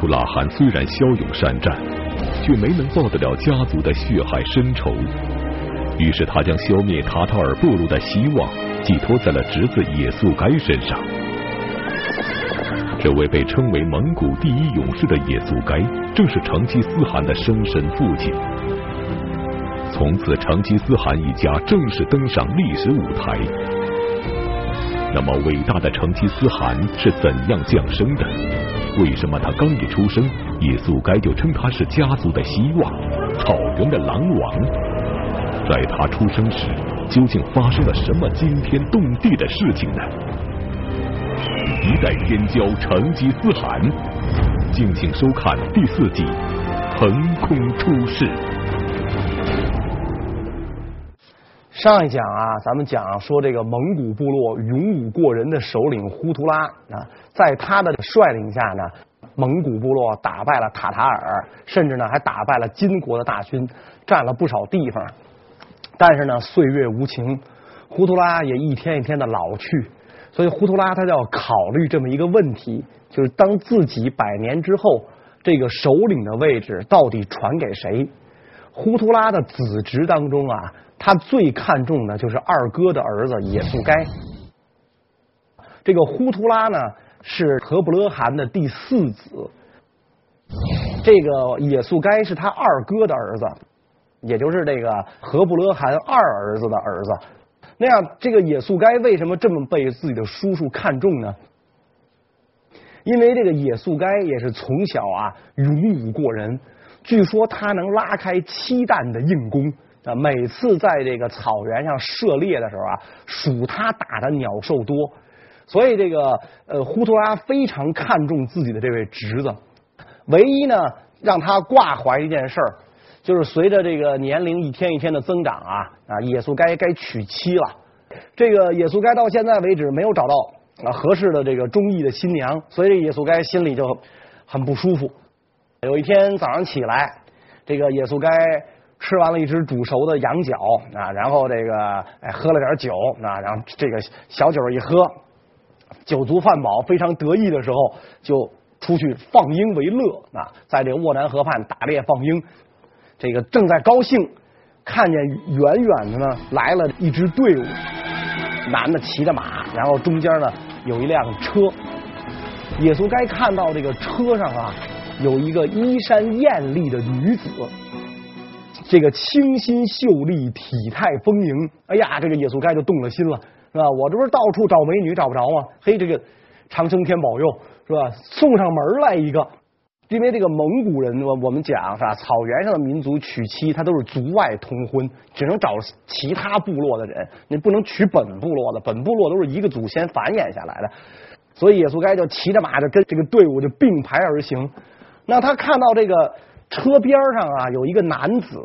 图拉汗虽然骁勇善战，却没能报得了家族的血海深仇。于是他将消灭塔塔尔部落的希望寄托在了侄子也速该身上。这位被称为蒙古第一勇士的也速该，正是成吉思汗的生身父亲。从此，成吉思汗一家正式登上历史舞台。那么，伟大的成吉思汗是怎样降生的？为什么他刚一出生，也速该就称他是家族的希望，草原的狼王？在他出生时，究竟发生了什么惊天动地的事情呢？一代天骄成吉思汗，敬请收看第四季《横空出世》。上一讲啊，咱们讲说这个蒙古部落勇武过人的首领忽图拉啊，在他的率领下呢，蒙古部落打败了塔塔尔，甚至呢还打败了金国的大军，占了不少地方。但是呢，岁月无情，忽图拉也一天一天的老去，所以忽图拉他就要考虑这么一个问题，就是当自己百年之后，这个首领的位置到底传给谁？忽图拉的子侄当中啊，他最看重的就是二哥的儿子也速该。这个忽图拉呢，是和布勒汗的第四子，这个也速该是他二哥的儿子。也就是这个和布勒汗二儿子的儿子，那样这个也速该为什么这么被自己的叔叔看重呢？因为这个也速该也是从小啊勇武过人，据说他能拉开七弹的硬弓啊，每次在这个草原上射猎的时候啊，属他打的鸟兽多，所以这个呃胡图拉非常看重自己的这位侄子，唯一呢让他挂怀一件事儿。就是随着这个年龄一天一天的增长啊啊，也速该该娶妻了。这个也速该到现在为止没有找到啊合适的这个中意的新娘，所以这也速该心里就很不舒服。有一天早上起来，这个也速该吃完了一只煮熟的羊角啊，然后这个哎喝了点酒啊，然后这个小酒一喝，酒足饭饱，非常得意的时候，就出去放鹰为乐啊，在这个沃南河畔打猎放鹰。这个正在高兴，看见远远的呢来了一支队伍，男的骑着马，然后中间呢有一辆车。也速该看到这个车上啊有一个衣衫艳丽的女子，这个清新秀丽，体态丰盈。哎呀，这个也速该就动了心了，是吧？我这不是到处找美女找不着吗？嘿，这个长生天保佑，是吧？送上门来一个。因为这个蒙古人，我我们讲是吧？草原上的民族娶妻，他都是族外通婚，只能找其他部落的人，你不能娶本部落的，本部落都是一个祖先繁衍下来的。所以也速该就骑着马就跟这个队伍就并排而行。那他看到这个车边上啊有一个男子，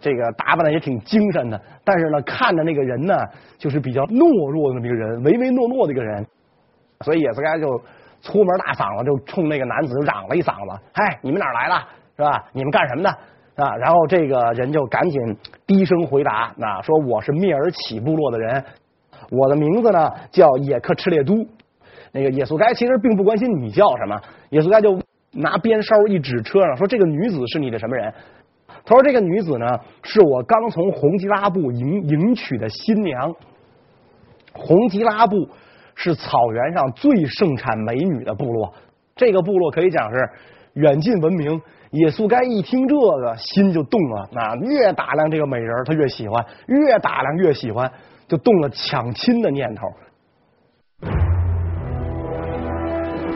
这个打扮的也挺精神的，但是呢看着那个人呢就是比较懦弱的那么一个人，唯唯诺诺的一个人，所以也速该就。粗门大嗓子就冲那个男子嚷了一嗓子：“嗨，你们哪来的？是吧？你们干什么的？啊？”然后这个人就赶紧低声回答：“啊，说我是蔑尔乞部落的人，我的名字呢叫也克赤列都。”那个也速该其实并不关心你叫什么，也速该就拿鞭梢一指车上，说：“这个女子是你的什么人？”他说：“这个女子呢，是我刚从红吉拉布迎迎娶的新娘。红吉拉布。”是草原上最盛产美女的部落，这个部落可以讲是远近闻名。也速该一听这个，心就动了啊！越打量这个美人，他越喜欢；越打量越喜欢，就动了抢亲的念头。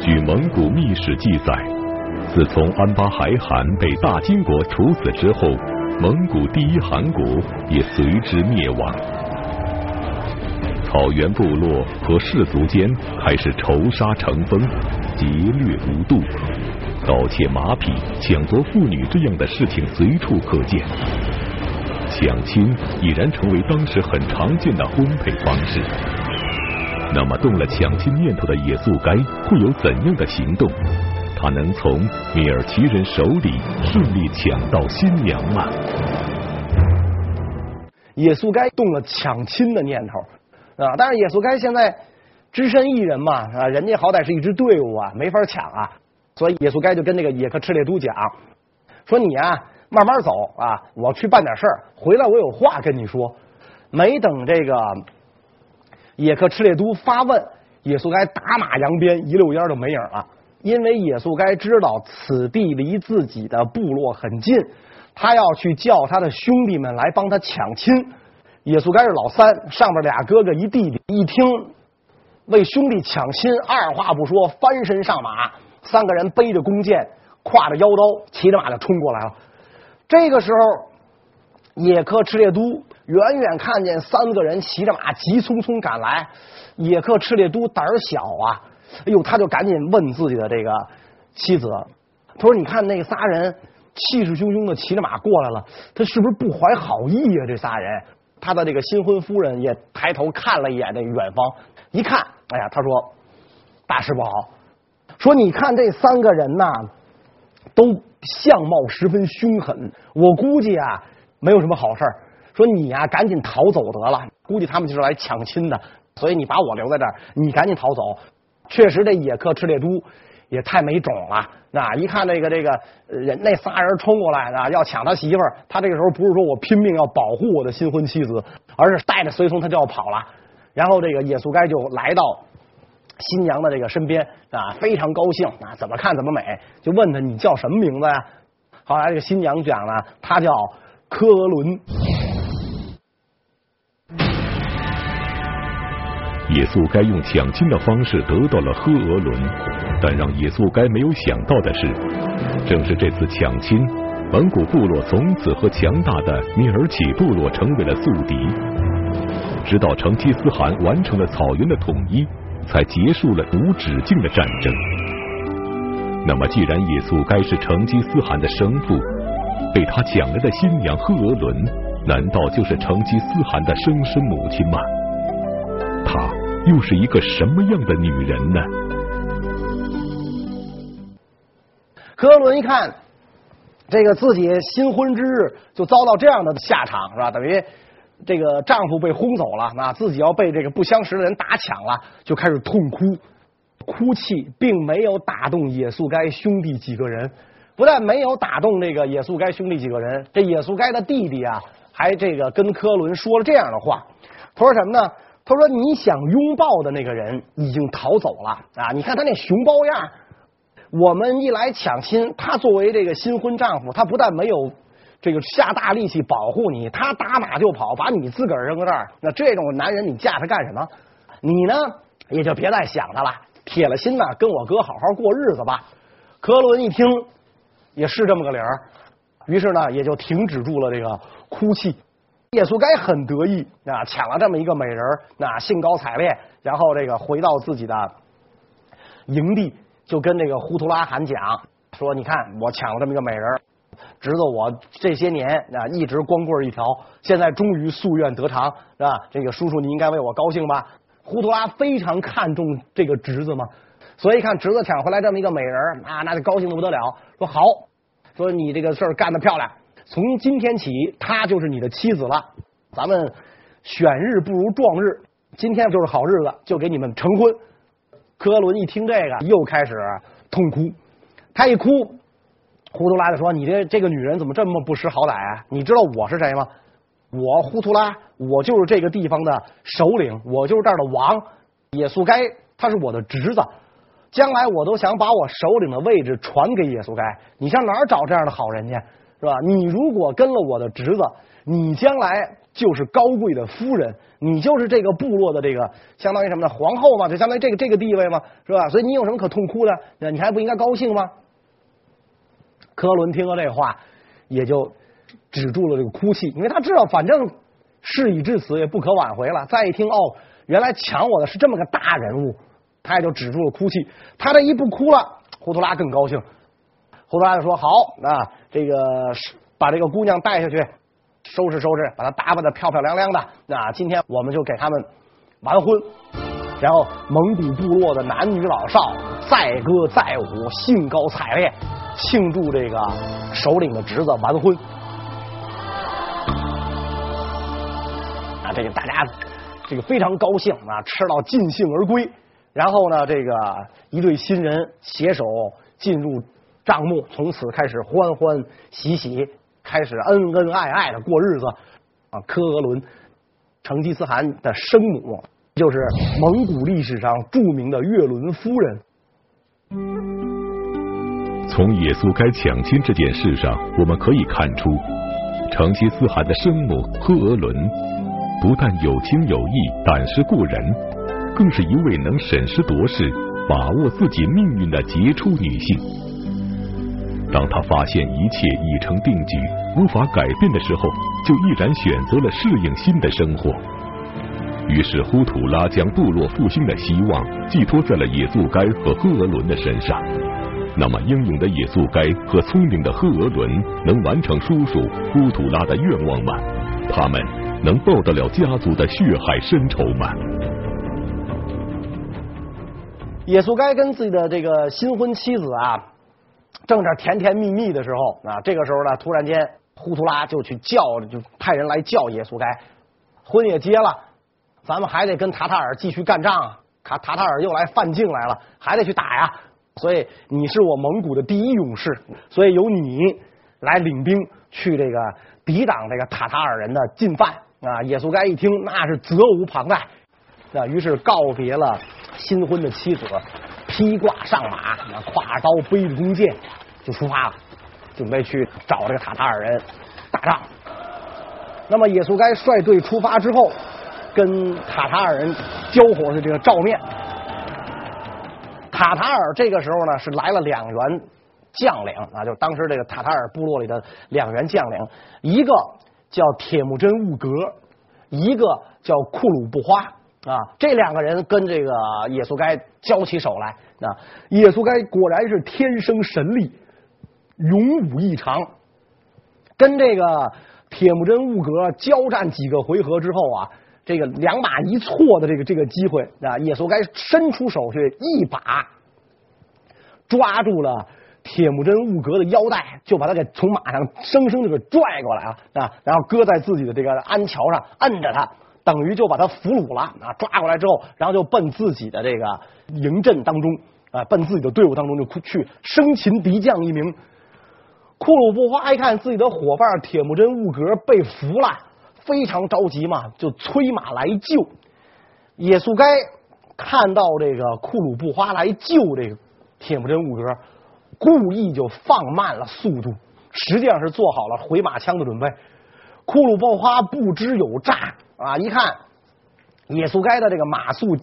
据蒙古秘史记载，自从安巴海汗被大金国处死之后，蒙古第一汗国也随之灭亡。草原部落和氏族间开始仇杀成风，劫掠无度，盗窃马匹、抢夺妇女这样的事情随处可见。抢亲已然成为当时很常见的婚配方式。那么动了抢亲念头的野速该会有怎样的行动？他能从米尔奇人手里顺利抢到新娘吗？也速该动了抢亲的念头。啊！但是也速该现在只身一人嘛，啊，人家好歹是一支队伍啊，没法抢啊。所以耶稣该就跟那个野克赤烈都讲，说你啊慢慢走啊，我去办点事儿，回来我有话跟你说。没等这个野克赤烈都发问，耶稣该打马扬鞭，一溜烟就没影了。因为耶稣该知道此地离自己的部落很近，他要去叫他的兄弟们来帮他抢亲。耶稣该是老三，上边俩哥哥一弟弟，一听为兄弟抢亲，二话不说翻身上马，三个人背着弓箭，挎着腰刀，骑着马就冲过来了。这个时候，野克赤烈都远远看见三个人骑着马急匆匆赶来，野克赤烈都胆儿小啊。哎呦，他就赶紧问自己的这个妻子，他说：“你看那仨人气势汹汹的骑着马过来了，他是不是不怀好意啊？这仨人。”他的这个新婚夫人也抬头看了一眼那远方，一看，哎呀，他说：“大事不好！说你看这三个人呐，都相貌十分凶狠，我估计啊，没有什么好事儿。说你呀，赶紧逃走得了。估计他们就是来抢亲的，所以你把我留在这儿，你赶紧逃走。”确实，这野克赤烈都也太没种了。那一看这个这个人，那仨人冲过来啊，要抢他媳妇儿。他这个时候不是说我拼命要保护我的新婚妻子，而是带着随从他就要跑了。然后这个耶稣该就来到新娘的这个身边啊，非常高兴啊，怎么看怎么美，就问他你叫什么名字呀？后来这个新娘讲了，他叫科伦。耶稣该用抢亲的方式得到了赫俄伦，但让耶稣该没有想到的是，正是这次抢亲，蒙古部落从此和强大的聂尔乞部落成为了宿敌。直到成吉思汗完成了草原的统一，才结束了无止境的战争。那么，既然耶稣该是成吉思汗的生父，被他抢来的新娘赫俄伦，难道就是成吉思汗的生身母亲吗？又是一个什么样的女人呢？科伦一看，这个自己新婚之日就遭到这样的下场，是吧？等于这个丈夫被轰走了，那自己要被这个不相识的人打抢了，就开始痛哭。哭泣并没有打动野速该兄弟几个人，不但没有打动这个野速该兄弟几个人，这野速该的弟弟啊，还这个跟科伦说了这样的话，他说什么呢？他说：“你想拥抱的那个人已经逃走了啊！你看他那熊包样。我们一来抢亲，他作为这个新婚丈夫，他不但没有这个下大力气保护你，他打马就跑，把你自个儿扔在这儿。那这种男人，你嫁他干什么？你呢，也就别再想他了，铁了心呢，跟我哥好好过日子吧。”科伦一听，也是这么个理儿，于是呢，也就停止住了这个哭泣。耶稣该很得意啊，抢了这么一个美人，那兴高采烈，然后这个回到自己的营地，就跟这个呼图拉罕讲说：“你看，我抢了这么一个美人，侄子我这些年啊一直光棍一条，现在终于夙愿得偿，是吧？这个叔叔你应该为我高兴吧？”呼图拉非常看重这个侄子嘛，所以看侄子抢回来这么一个美人啊，那就高兴的不得了，说好，说你这个事儿干得漂亮。从今天起，她就是你的妻子了。咱们选日不如撞日，今天就是好日子，就给你们成婚。科伦一听这个，又开始痛哭。他一哭，呼图拉就说：“你这这个女人怎么这么不识好歹啊？你知道我是谁吗？我呼图拉，我就是这个地方的首领，我就是这儿的王。野速该他是我的侄子，将来我都想把我首领的位置传给野速该。你上哪儿找这样的好人去？”是吧？你如果跟了我的侄子，你将来就是高贵的夫人，你就是这个部落的这个相当于什么呢？皇后嘛，就相当于这个这个地位嘛，是吧？所以你有什么可痛哭的？你还不应该高兴吗？科伦听了这话，也就止住了这个哭泣，因为他知道反正事已至此，也不可挽回了。再一听，哦，原来抢我的是这么个大人物，他也就止住了哭泣。他这一不哭了，胡图拉更高兴。呼图拉就说：“好，啊，这个把这个姑娘带下去，收拾收拾，把她打扮的漂漂亮亮的。那今天我们就给他们完婚，然后蒙古部落的男女老少载歌载舞，兴高采烈庆祝这个首领的侄子完婚。啊，这个大家这个非常高兴啊，吃到尽兴而归。然后呢，这个一对新人携手。”进入账目，从此开始欢欢喜喜，开始恩恩爱爱的过日子。啊，科俄伦，成吉思汗的生母，就是蒙古历史上著名的月伦夫人。从耶稣该抢亲这件事上，我们可以看出，成吉思汗的生母科俄伦不但有情有义、胆识过人，更是一位能审时度势、把握自己命运的杰出女性。当他发现一切已成定局，无法改变的时候，就毅然选择了适应新的生活。于是，呼图拉将部落复兴的希望寄托在了野速该和赫额伦的身上。那么，英勇的野速该和聪明的赫额伦能完成叔叔呼图拉的愿望吗？他们能报得了家族的血海深仇吗？野速该跟自己的这个新婚妻子啊。正在甜甜蜜蜜的时候啊，这个时候呢，突然间呼图拉就去叫，就派人来叫耶稣该，婚也结了，咱们还得跟塔塔尔继续干仗，卡塔塔尔又来犯境来了，还得去打呀。所以你是我蒙古的第一勇士，所以由你来领兵去这个抵挡这个塔塔尔人的进犯啊。耶稣该一听，那是责无旁贷，那于是告别了新婚的妻子。披挂上马，那挎刀背着弓箭就出发了，准备去找这个塔塔尔人打仗。那么也速该率队出发之后，跟塔塔尔人交火的这个照面。塔塔尔这个时候呢是来了两员将领啊，就当时这个塔塔尔部落里的两员将领，一个叫铁木真兀格，一个叫库鲁布花。啊，这两个人跟这个也速该交起手来，啊，野速该果然是天生神力，勇武异常。跟这个铁木真兀格交战几个回合之后啊，这个两马一错的这个这个机会啊，野速该伸出手去一把抓住了铁木真兀格的腰带，就把他给从马上生生的给拽过来了啊，然后搁在自己的这个鞍桥上摁着他。等于就把他俘虏了啊！抓过来之后，然后就奔自己的这个营阵当中啊，奔自己的队伍当中就去生擒敌将一名。库鲁布花一看自己的伙伴铁木真兀格被俘了，非常着急嘛，就催马来救。也速该看到这个库鲁布花来救这个铁木真兀格，故意就放慢了速度，实际上是做好了回马枪的准备。库鲁布花不知有诈。啊！一看野速该的这个马速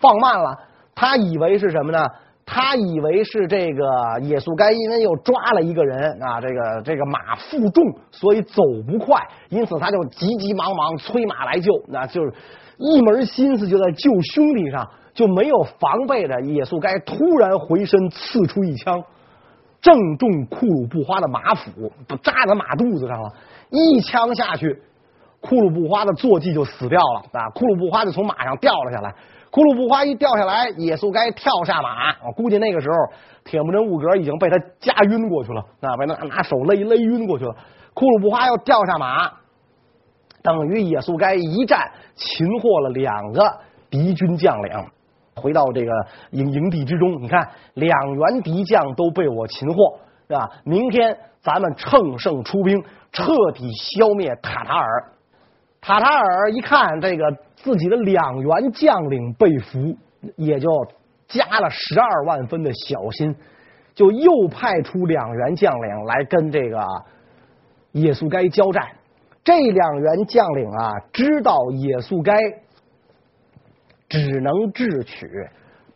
放慢了，他以为是什么呢？他以为是这个野速该因为又抓了一个人啊，这个这个马负重，所以走不快，因此他就急急忙忙催马来救，那就是一门心思就在救兄弟上，就没有防备的野速该突然回身刺出一枪，正中库鲁布花的马腹，都扎在马肚子上了，一枪下去。库鲁布花的坐骑就死掉了啊！库鲁布花就从马上掉了下来。库鲁布花一掉下来，野速该跳下马，我估计那个时候铁木真兀格已经被他夹晕过去了啊，被他拿手勒勒晕过去了。库鲁布花又掉下马，等于野速该一战擒获了两个敌军将领，回到这个营营地之中。你看，两员敌将都被我擒获，是吧？明天咱们乘胜出兵，彻底消灭塔塔尔。塔塔尔一看这个自己的两员将领被俘，也就加了十二万分的小心，就又派出两员将领来跟这个野速该交战。这两员将领啊，知道野速该只能智取，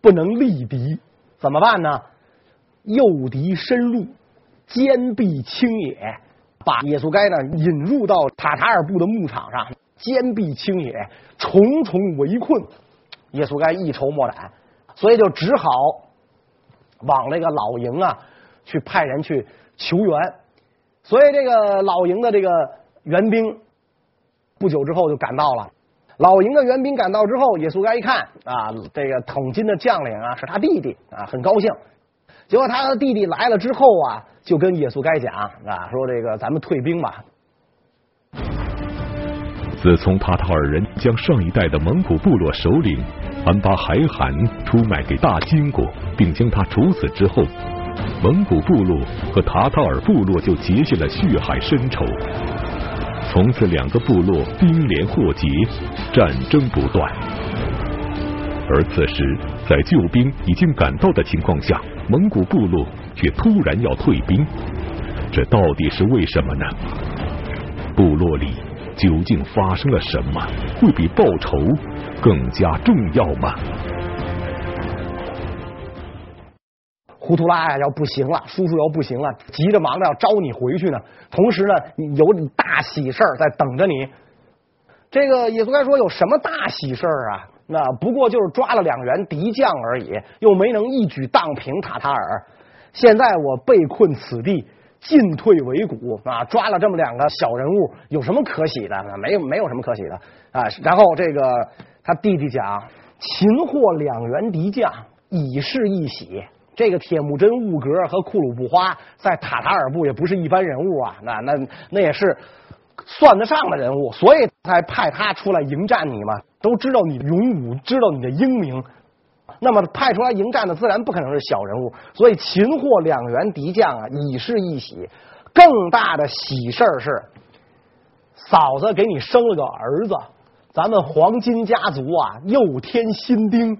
不能力敌，怎么办呢？诱敌深入，坚壁清野。把野速该呢引入到塔塔尔部的牧场上，坚壁清野，重重围困。野速该一筹莫展，所以就只好往那个老营啊去派人去求援。所以这个老营的这个援兵不久之后就赶到了。老营的援兵赶到之后，野速该一看啊，这个统军的将领啊是他弟弟啊，很高兴。结果他的弟弟来了之后啊，就跟野速该讲啊，说这个咱们退兵吧。自从塔塔尔人将上一代的蒙古部落首领安巴海罕出卖给大金国，并将他处死之后，蒙古部落和塔塔尔部落就结下了血海深仇。从此，两个部落兵连祸结，战争不断。而此时，在救兵已经赶到的情况下，蒙古部落却突然要退兵，这到底是为什么呢？部落里究竟发生了什么？会比报仇更加重要吗？忽图拉呀，要不行了，叔叔要不行了，急着忙着要招你回去呢。同时呢，有大喜事儿在等着你。这个也苏该说有什么大喜事儿啊？那不过就是抓了两员敌将而已，又没能一举荡平塔塔尔。现在我被困此地，进退维谷啊，抓了这么两个小人物，有什么可喜的？没有，没有什么可喜的啊。然后这个他弟弟讲，擒获两员敌将，已是一喜。这个铁木真兀格和库鲁布花在塔塔尔部也不是一般人物啊，那那那也是算得上的人物，所以才派他出来迎战你嘛。都知道你勇武，知道你的英明，那么派出来迎战的自然不可能是小人物。所以擒获两员敌将啊，已是一喜。更大的喜事儿是，嫂子给你生了个儿子，咱们黄金家族啊又添新丁。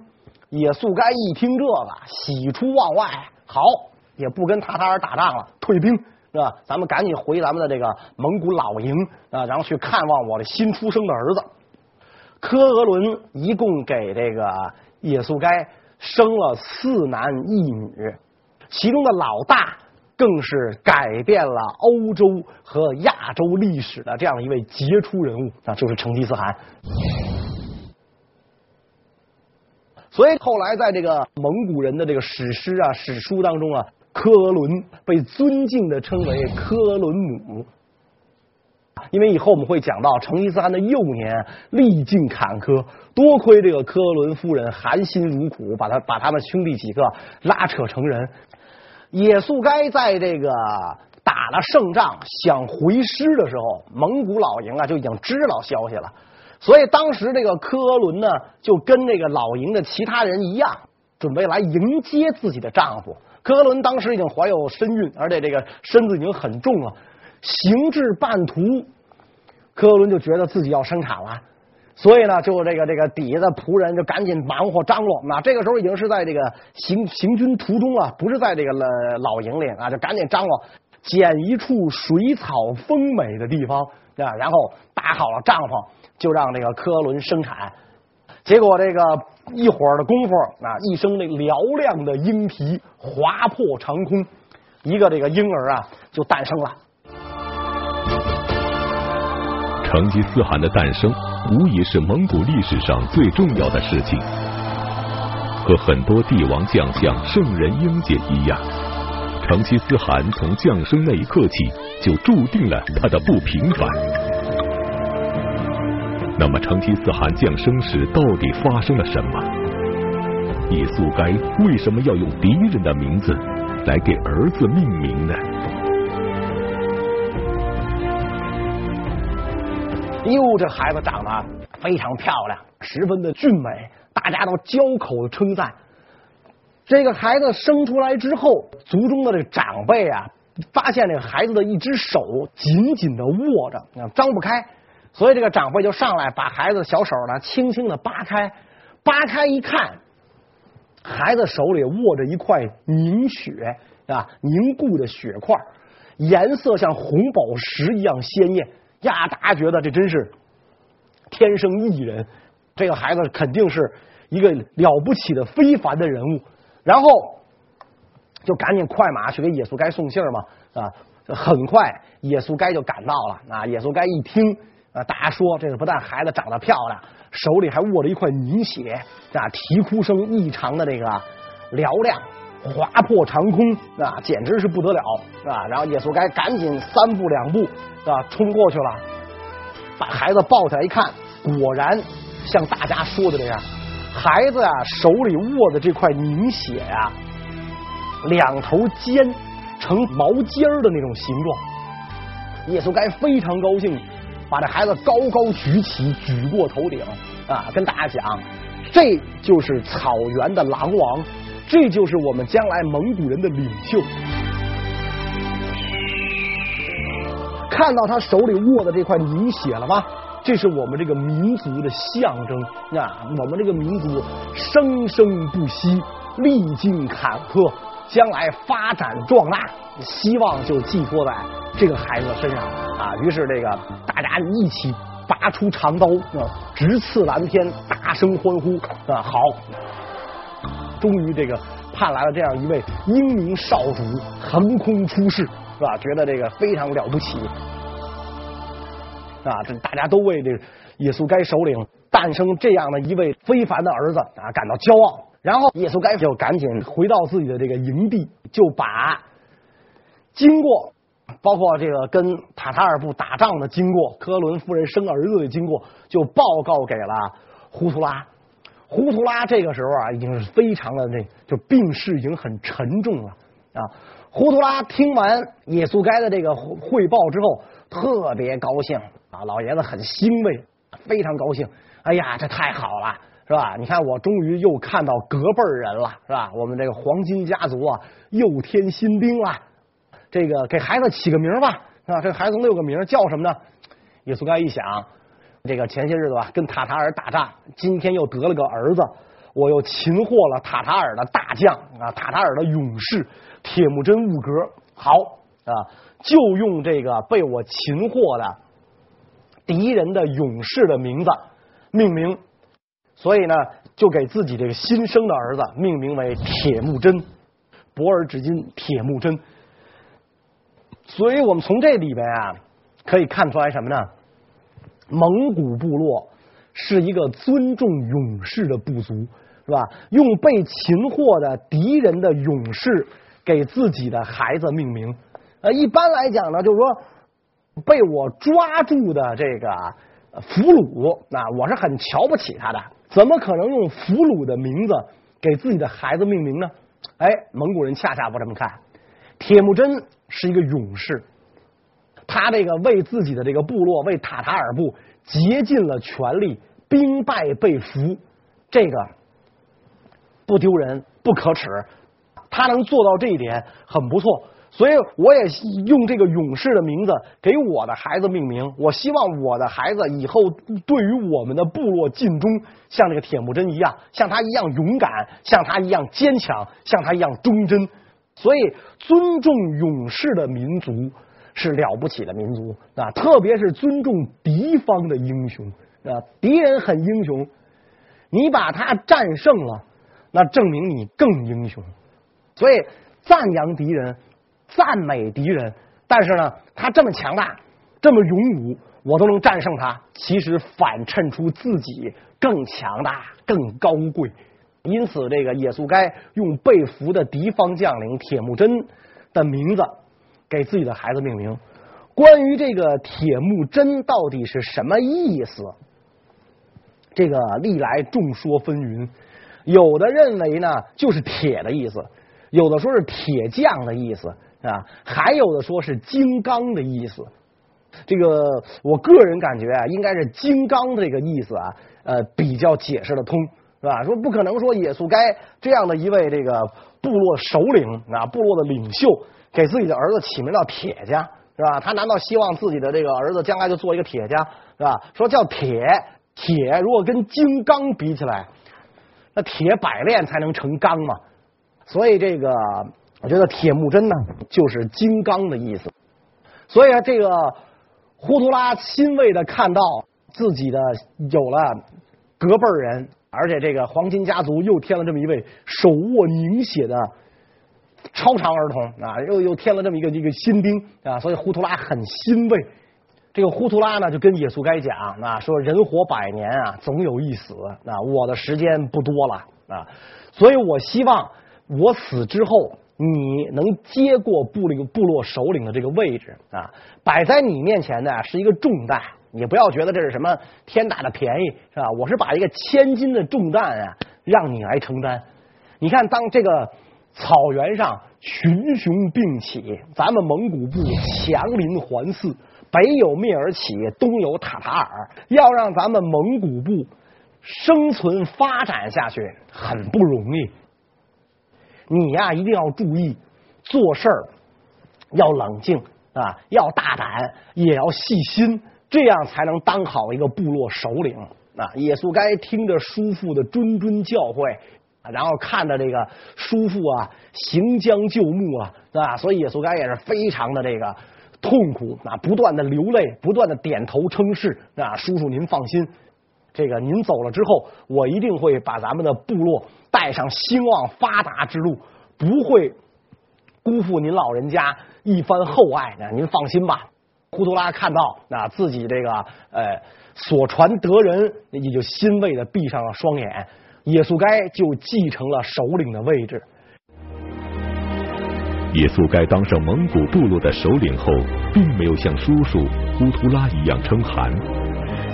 也速该一听这个，喜出望外，好，也不跟塔塔尔打仗了，退兵是吧？咱们赶紧回咱们的这个蒙古老营啊，然后去看望我的新出生的儿子。科俄伦一共给这个也速该生了四男一女，其中的老大更是改变了欧洲和亚洲历史的这样一位杰出人物啊，就是成吉思汗。所以后来在这个蒙古人的这个史诗啊、史书当中啊，科俄伦被尊敬的称为科伦母，因为以后我们会讲到成吉思汗的幼年历尽坎坷，多亏这个科伦夫人含辛茹苦，把他把他们兄弟几个拉扯成人。也速该在这个打了胜仗想回师的时候，蒙古老营啊就已经知道消息了。所以当时这个科伦呢，就跟这个老营的其他人一样，准备来迎接自己的丈夫。科伦当时已经怀有身孕，而且这个身子已经很重了。行至半途，科伦就觉得自己要生产了，所以呢，就这个这个底下的仆人就赶紧忙活张罗。那这个时候已经是在这个行行军途中啊，不是在这个老老营里啊，就赶紧张罗，捡一处水草丰美的地方啊，然后搭好了帐篷。就让这个科伦生产，结果这个一会儿的功夫啊，一声那嘹亮的鹰啼划破长空，一个这个婴儿啊就诞生了。成吉思汗的诞生无疑是蒙古历史上最重要的事情，和很多帝王将相、圣人英杰一样，成吉思汗从降生那一刻起就注定了他的不平凡。那么，成吉思汗降生时到底发生了什么？也速该为什么要用敌人的名字来给儿子命名呢？哟，这孩子长得非常漂亮，十分的俊美，大家都交口称赞。这个孩子生出来之后，族中的这长辈啊，发现这个孩子的一只手紧紧的握着，啊张不开。所以这个长辈就上来把孩子的小手呢轻轻的扒开，扒开一看，孩子手里握着一块凝血啊，凝固的血块，颜色像红宝石一样鲜艳呀！大家觉得这真是天生异人，这个孩子肯定是一个了不起的非凡的人物。然后就赶紧快马去给也速该送信嘛啊！很快也速该就赶到了啊！也速该一听。啊！大家说这个不但孩子长得漂亮，手里还握着一块泥血，啊，啼哭声异常的这个嘹亮，划破长空，啊，简直是不得了，啊！然后也速该赶紧三步两步，啊，冲过去了，把孩子抱起来一看，果然像大家说的这样，孩子啊手里握的这块凝血啊，两头尖成毛尖儿的那种形状，也速该非常高兴。把这孩子高高举起，举过头顶啊，跟大家讲，这就是草原的狼王，这就是我们将来蒙古人的领袖。看到他手里握的这块泥血了吗？这是我们这个民族的象征啊！我们这个民族生生不息，历尽坎坷，将来发展壮大，希望就寄托在这个孩子身上啊！于是这个大家一起拔出长刀啊，直刺蓝天，大声欢呼啊！好，终于这个盼来了这样一位英明少主横空出世，是吧？觉得这个非常了不起。啊，这大家都为这耶稣该首领诞生这样的一位非凡的儿子啊感到骄傲。然后耶稣该就赶紧回到自己的这个营地，就把经过包括这个跟塔塔尔部打仗的经过，科伦夫人生儿子的经过，就报告给了胡图拉。胡图拉这个时候啊，已经是非常的那，就病势已经很沉重了啊。胡图拉听完耶稣该的这个汇报之后，特别高兴。啊，老爷子很欣慰，非常高兴。哎呀，这太好了，是吧？你看，我终于又看到隔辈人了，是吧？我们这个黄金家族啊，又添新兵了。这个给孩子起个名吧，是吧？这孩子六个名叫什么呢？耶稣该一想，这个前些日子吧，跟塔塔尔打仗，今天又得了个儿子，我又擒获了塔塔尔的大将啊，塔塔尔的勇士铁木真兀格。好啊，就用这个被我擒获的。敌人的勇士的名字命名，所以呢，就给自己这个新生的儿子命名为铁木真，博尔只金铁木真。所以我们从这里边啊，可以看出来什么呢？蒙古部落是一个尊重勇士的部族，是吧？用被擒获的敌人的勇士给自己的孩子命名。呃，一般来讲呢，就是说。被我抓住的这个俘虏，那我是很瞧不起他的，怎么可能用俘虏的名字给自己的孩子命名呢？哎，蒙古人恰恰不这么看。铁木真是一个勇士，他这个为自己的这个部落，为塔塔尔部竭尽了全力，兵败被俘，这个不丢人，不可耻。他能做到这一点，很不错。所以我也用这个勇士的名字给我的孩子命名。我希望我的孩子以后对于我们的部落尽忠，像这个铁木真一样，像他一样勇敢，像他一样坚强，像他一样忠贞。所以尊重勇士的民族是了不起的民族啊！特别是尊重敌方的英雄啊，敌人很英雄，你把他战胜了，那证明你更英雄。所以赞扬敌人。赞美敌人，但是呢，他这么强大，这么勇武，我都能战胜他。其实反衬出自己更强大、更高贵。因此，这个耶稣该用被俘的敌方将领铁木真的名字给自己的孩子命名。关于这个铁木真到底是什么意思，这个历来众说纷纭。有的认为呢，就是铁的意思；有的说是铁匠的意思。啊，还有的说是金刚的意思，这个我个人感觉啊，应该是金刚这个意思啊，呃，比较解释得通，是吧？说不可能说耶稣该这样的一位这个部落首领啊，部落的领袖，给自己的儿子起名叫铁家，是吧？他难道希望自己的这个儿子将来就做一个铁匠，是吧？说叫铁铁，如果跟金刚比起来，那铁百炼才能成钢嘛，所以这个。我觉得铁木真呢，就是金刚的意思。所以啊，这个胡图拉欣慰的看到自己的有了隔辈人，而且这个黄金家族又添了这么一位手握凝血的超长儿童啊，又又添了这么一个一个新兵啊，所以呼图拉很欣慰。这个呼图拉呢，就跟耶稣该讲啊，说人活百年啊，总有一死啊，我的时间不多了啊，所以我希望我死之后。你能接过部这个部落首领的这个位置啊，摆在你面前的是一个重担，你不要觉得这是什么天大的便宜，是吧？我是把一个千斤的重担啊，让你来承担。你看，当这个草原上群雄并起，咱们蒙古部强邻环伺，北有蔑尔乞，东有塔塔尔，要让咱们蒙古部生存发展下去，很不容易。你呀，一定要注意做事儿要冷静啊，要大胆，也要细心，这样才能当好一个部落首领啊。野宿该听着叔父的谆谆教诲，然后看着这个叔父啊行将就木啊，啊，所以野宿该也是非常的这个痛苦啊，不断的流泪，不断的点头称是啊，叔叔您放心。这个您走了之后，我一定会把咱们的部落带上兴旺发达之路，不会辜负您老人家一番厚爱的。您放心吧。呼图拉看到那自己这个呃所传得人，也就欣慰的闭上了双眼。也速该就继承了首领的位置。也速该当上蒙古部落的首领后，并没有像叔叔呼图拉一样称汗。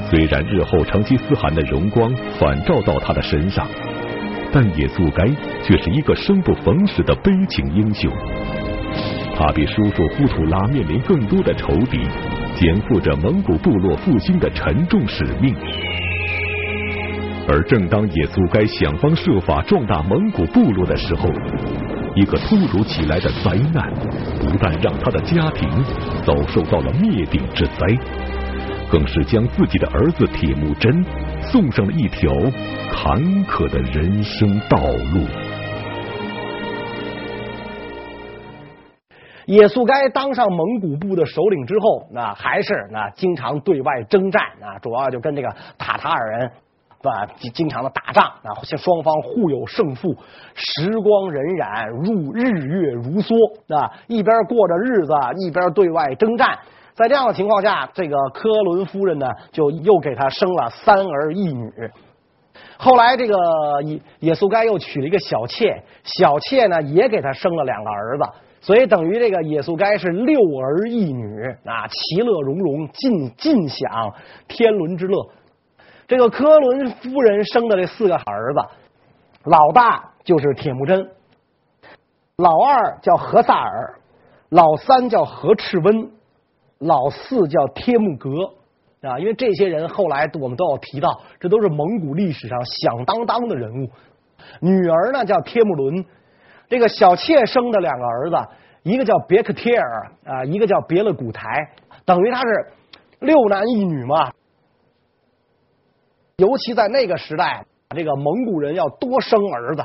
虽然日后成吉思汗的荣光反照到他的身上，但也速该却是一个生不逢时的悲情英雄。他比叔叔呼图拉面临更多的仇敌，肩负着蒙古部落复兴的沉重使命。而正当野宿该想方设法壮大蒙古部落的时候，一个突如其来的灾难，不但让他的家庭遭受到了灭顶之灾。更是将自己的儿子铁木真送上了一条坎坷的人生道路。野宿该当上蒙古部的首领之后，那还是那经常对外征战啊，主要就跟这个塔塔尔人啊经常的打仗啊，双方互有胜负。时光荏苒，入日月如梭啊，一边过着日子，一边对外征战。在这样的情况下，这个科伦夫人呢，就又给他生了三儿一女。后来，这个野野宿该又娶了一个小妾，小妾呢也给他生了两个儿子，所以等于这个野宿该是六儿一女啊，其乐融融，尽尽享天伦之乐。这个科伦夫人生的这四个儿子，老大就是铁木真，老二叫何萨尔，老三叫何赤温。老四叫帖木格啊，因为这些人后来我们都要提到，这都是蒙古历史上响当当的人物。女儿呢叫帖木伦，这个小妾生的两个儿子，一个叫别克帖尔啊，一个叫别勒古台，等于他是六男一女嘛。尤其在那个时代，这个蒙古人要多生儿子。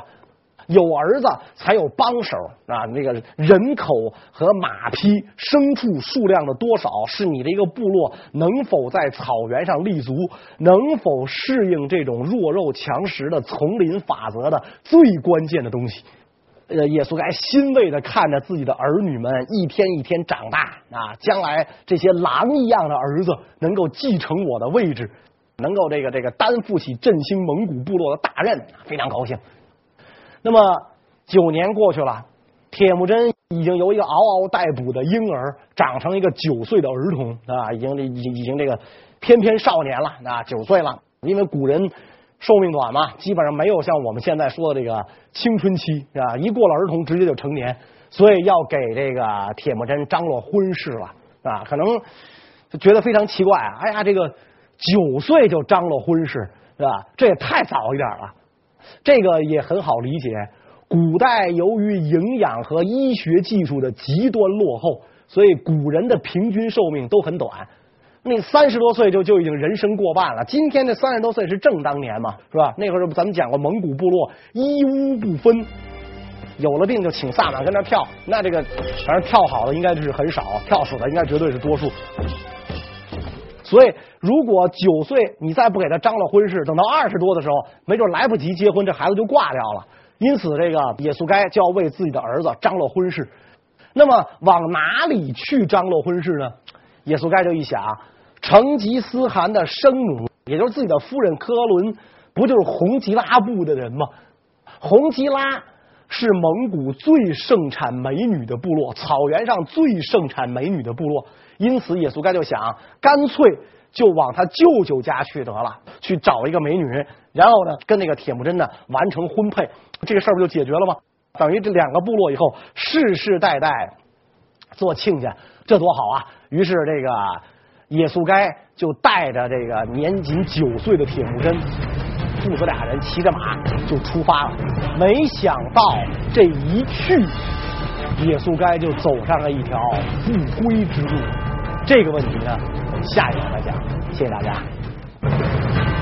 有儿子才有帮手啊！那个人口和马匹、牲畜数量的多少，是你的一个部落能否在草原上立足，能否适应这种弱肉强食的丛林法则的最关键的东西。呃，野宿该欣慰的看着自己的儿女们一天一天长大啊，将来这些狼一样的儿子能够继承我的位置，能够这个这个担负起振兴蒙古部落的大任，非常高兴。那么九年过去了，铁木真已经由一个嗷嗷待哺的婴儿长成一个九岁的儿童啊，已经已经已经这个翩翩少年了啊，九岁了。因为古人寿命短嘛，基本上没有像我们现在说的这个青春期啊，一过了儿童直接就成年，所以要给这个铁木真张罗婚事了啊，可能觉得非常奇怪啊，哎呀，这个九岁就张罗婚事是吧？这也太早一点了。这个也很好理解，古代由于营养和医学技术的极端落后，所以古人的平均寿命都很短。那三十多岁就就已经人生过半了。今天这三十多岁是正当年嘛，是吧？那会儿咱们讲过蒙古部落一巫不分，有了病就请萨满跟那跳，那这个反正跳好的应该是很少，跳死的应该绝对是多数。所以，如果九岁你再不给他张罗婚事，等到二十多的时候，没准来不及结婚，这孩子就挂掉了。因此，这个野宿该就要为自己的儿子张罗婚事。那么，往哪里去张罗婚事呢？野宿该就一想，成吉思汗的生母，也就是自己的夫人科伦，不就是红吉拉部的人吗？红吉拉是蒙古最盛产美女的部落，草原上最盛产美女的部落。因此，野宿该就想，干脆就往他舅舅家去得了，去找一个美女，然后呢，跟那个铁木真呢完成婚配，这个事儿不就解决了吗？等于这两个部落以后世世代代做亲家，这多好啊！于是，这个野宿该就带着这个年仅九岁的铁木真，父子俩人骑着马就出发了。没想到这一去，野速该就走上了一条不归之路。这个问题呢，我们下一讲再讲。谢谢大家。